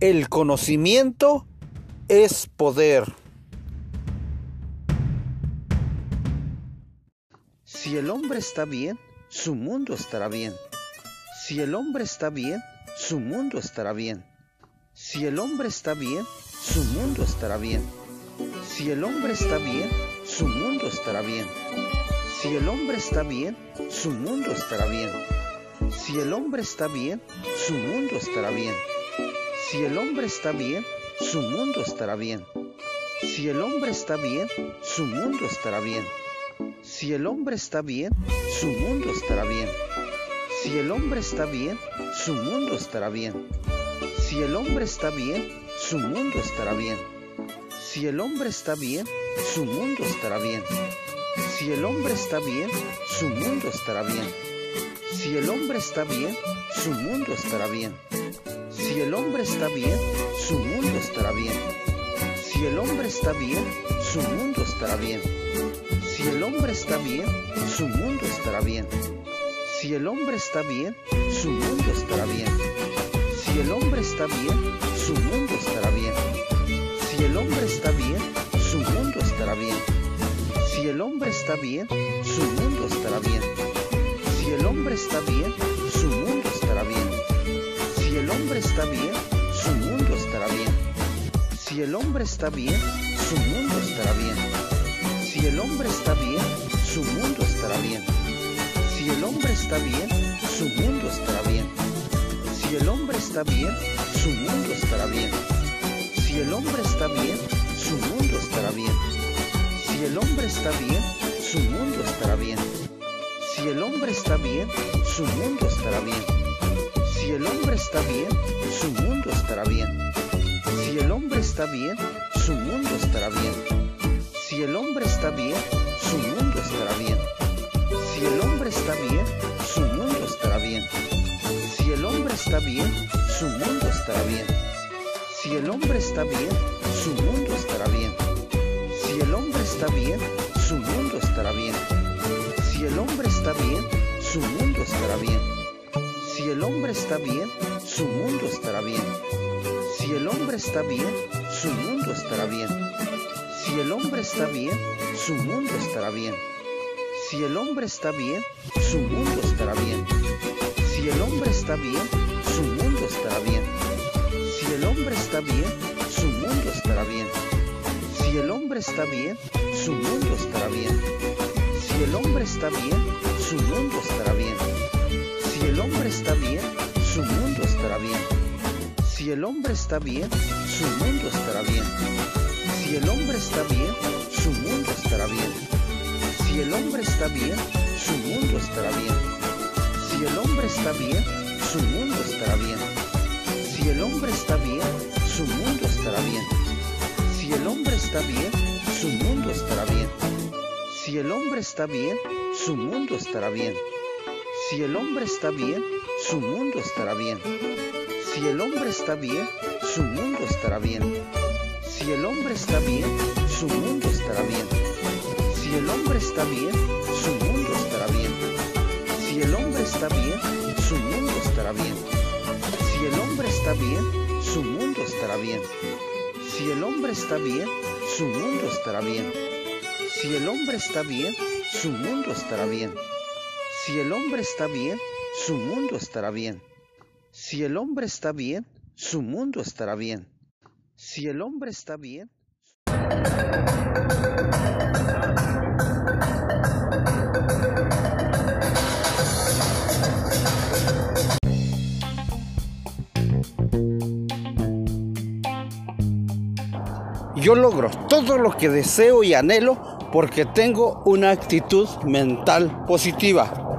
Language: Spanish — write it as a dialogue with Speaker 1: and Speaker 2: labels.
Speaker 1: El conocimiento es poder.
Speaker 2: Si el hombre está bien, su mundo estará bien. Si el hombre está bien, su mundo estará bien. Si el hombre está bien, su mundo estará bien. Si el hombre está bien, su mundo estará bien. Si el hombre está bien, su mundo estará bien. Si el hombre está bien, su mundo estará bien. Si el hombre está bien, su mundo estará bien. Si el hombre está bien, su mundo estará bien. Si el hombre está bien, su mundo estará bien. Si el hombre está bien, su mundo estará bien. Si el hombre está bien, su mundo estará bien. Si el hombre está bien, su mundo estará bien. Si el hombre está bien, su mundo estará bien. Si el hombre está bien, su mundo estará bien. Si el hombre está bien, su mundo estará bien. Si el hombre está bien, su mundo estará bien. Si el hombre está bien, su mundo estará bien. Si el hombre está bien, su mundo estará bien. Si el hombre está bien, su mundo estará bien. Si el hombre está bien, su mundo estará bien. Si el hombre está bien, su mundo estará bien. Si el hombre está bien, su mundo estará bien. Hombre está bien, su mundo estará bien. Si el hombre está bien, su mundo estará bien. Si el hombre está bien, su mundo estará bien. Si el hombre está bien, su mundo estará bien. Si el hombre está bien, su mundo estará bien. Si el hombre está bien, su mundo estará bien. Si el hombre está bien, su mundo estará bien. Si el hombre está bien, su mundo estará bien. Si el hombre está bien, su mundo estará bien. Si el hombre está bien, su mundo estará bien. Si el hombre está bien, su mundo estará bien. Si el hombre está bien, su mundo estará bien. Si el hombre está bien, su mundo estará bien. Si el hombre está bien, su mundo estará bien. Si el hombre está bien, su mundo estará bien. Si el hombre está bien, su mundo estará bien. Si el hombre está bien, su mundo estará bien. Si el hombre está bien, su mundo estará bien. Si el hombre está bien, su mundo estará bien. Si el hombre está bien, su mundo estará bien. Si el hombre está bien, su mundo estará bien. Si el hombre está bien, su mundo estará bien. Si el hombre está bien, su mundo estará bien. Si el hombre está bien, su mundo estará bien. Si el hombre está bien, su mundo estará bien. Si el hombre está bien, su mundo estará bien. Si el hombre está bien, su mundo estará bien. Si el hombre está bien, su mundo estará bien. Si el hombre está bien, su mundo estará bien. Si el hombre está bien, su mundo estará bien. Si el hombre está bien, su mundo estará bien. Si el hombre está bien, su mundo estará bien. Si el hombre está bien, su mundo estará bien. Si el hombre está bien, su mundo estará bien. Si el hombre está bien, su mundo estará bien. Si el hombre está bien, su mundo estará bien. Si el hombre está bien, su mundo estará bien. Si el hombre está bien, su mundo estará bien. Si el hombre está bien, su mundo estará bien. Si el hombre está bien, su mundo estará bien. Si el hombre está bien, su mundo estará bien. Si el hombre está bien,
Speaker 1: Yo logro todo lo que deseo y anhelo porque tengo una actitud mental positiva.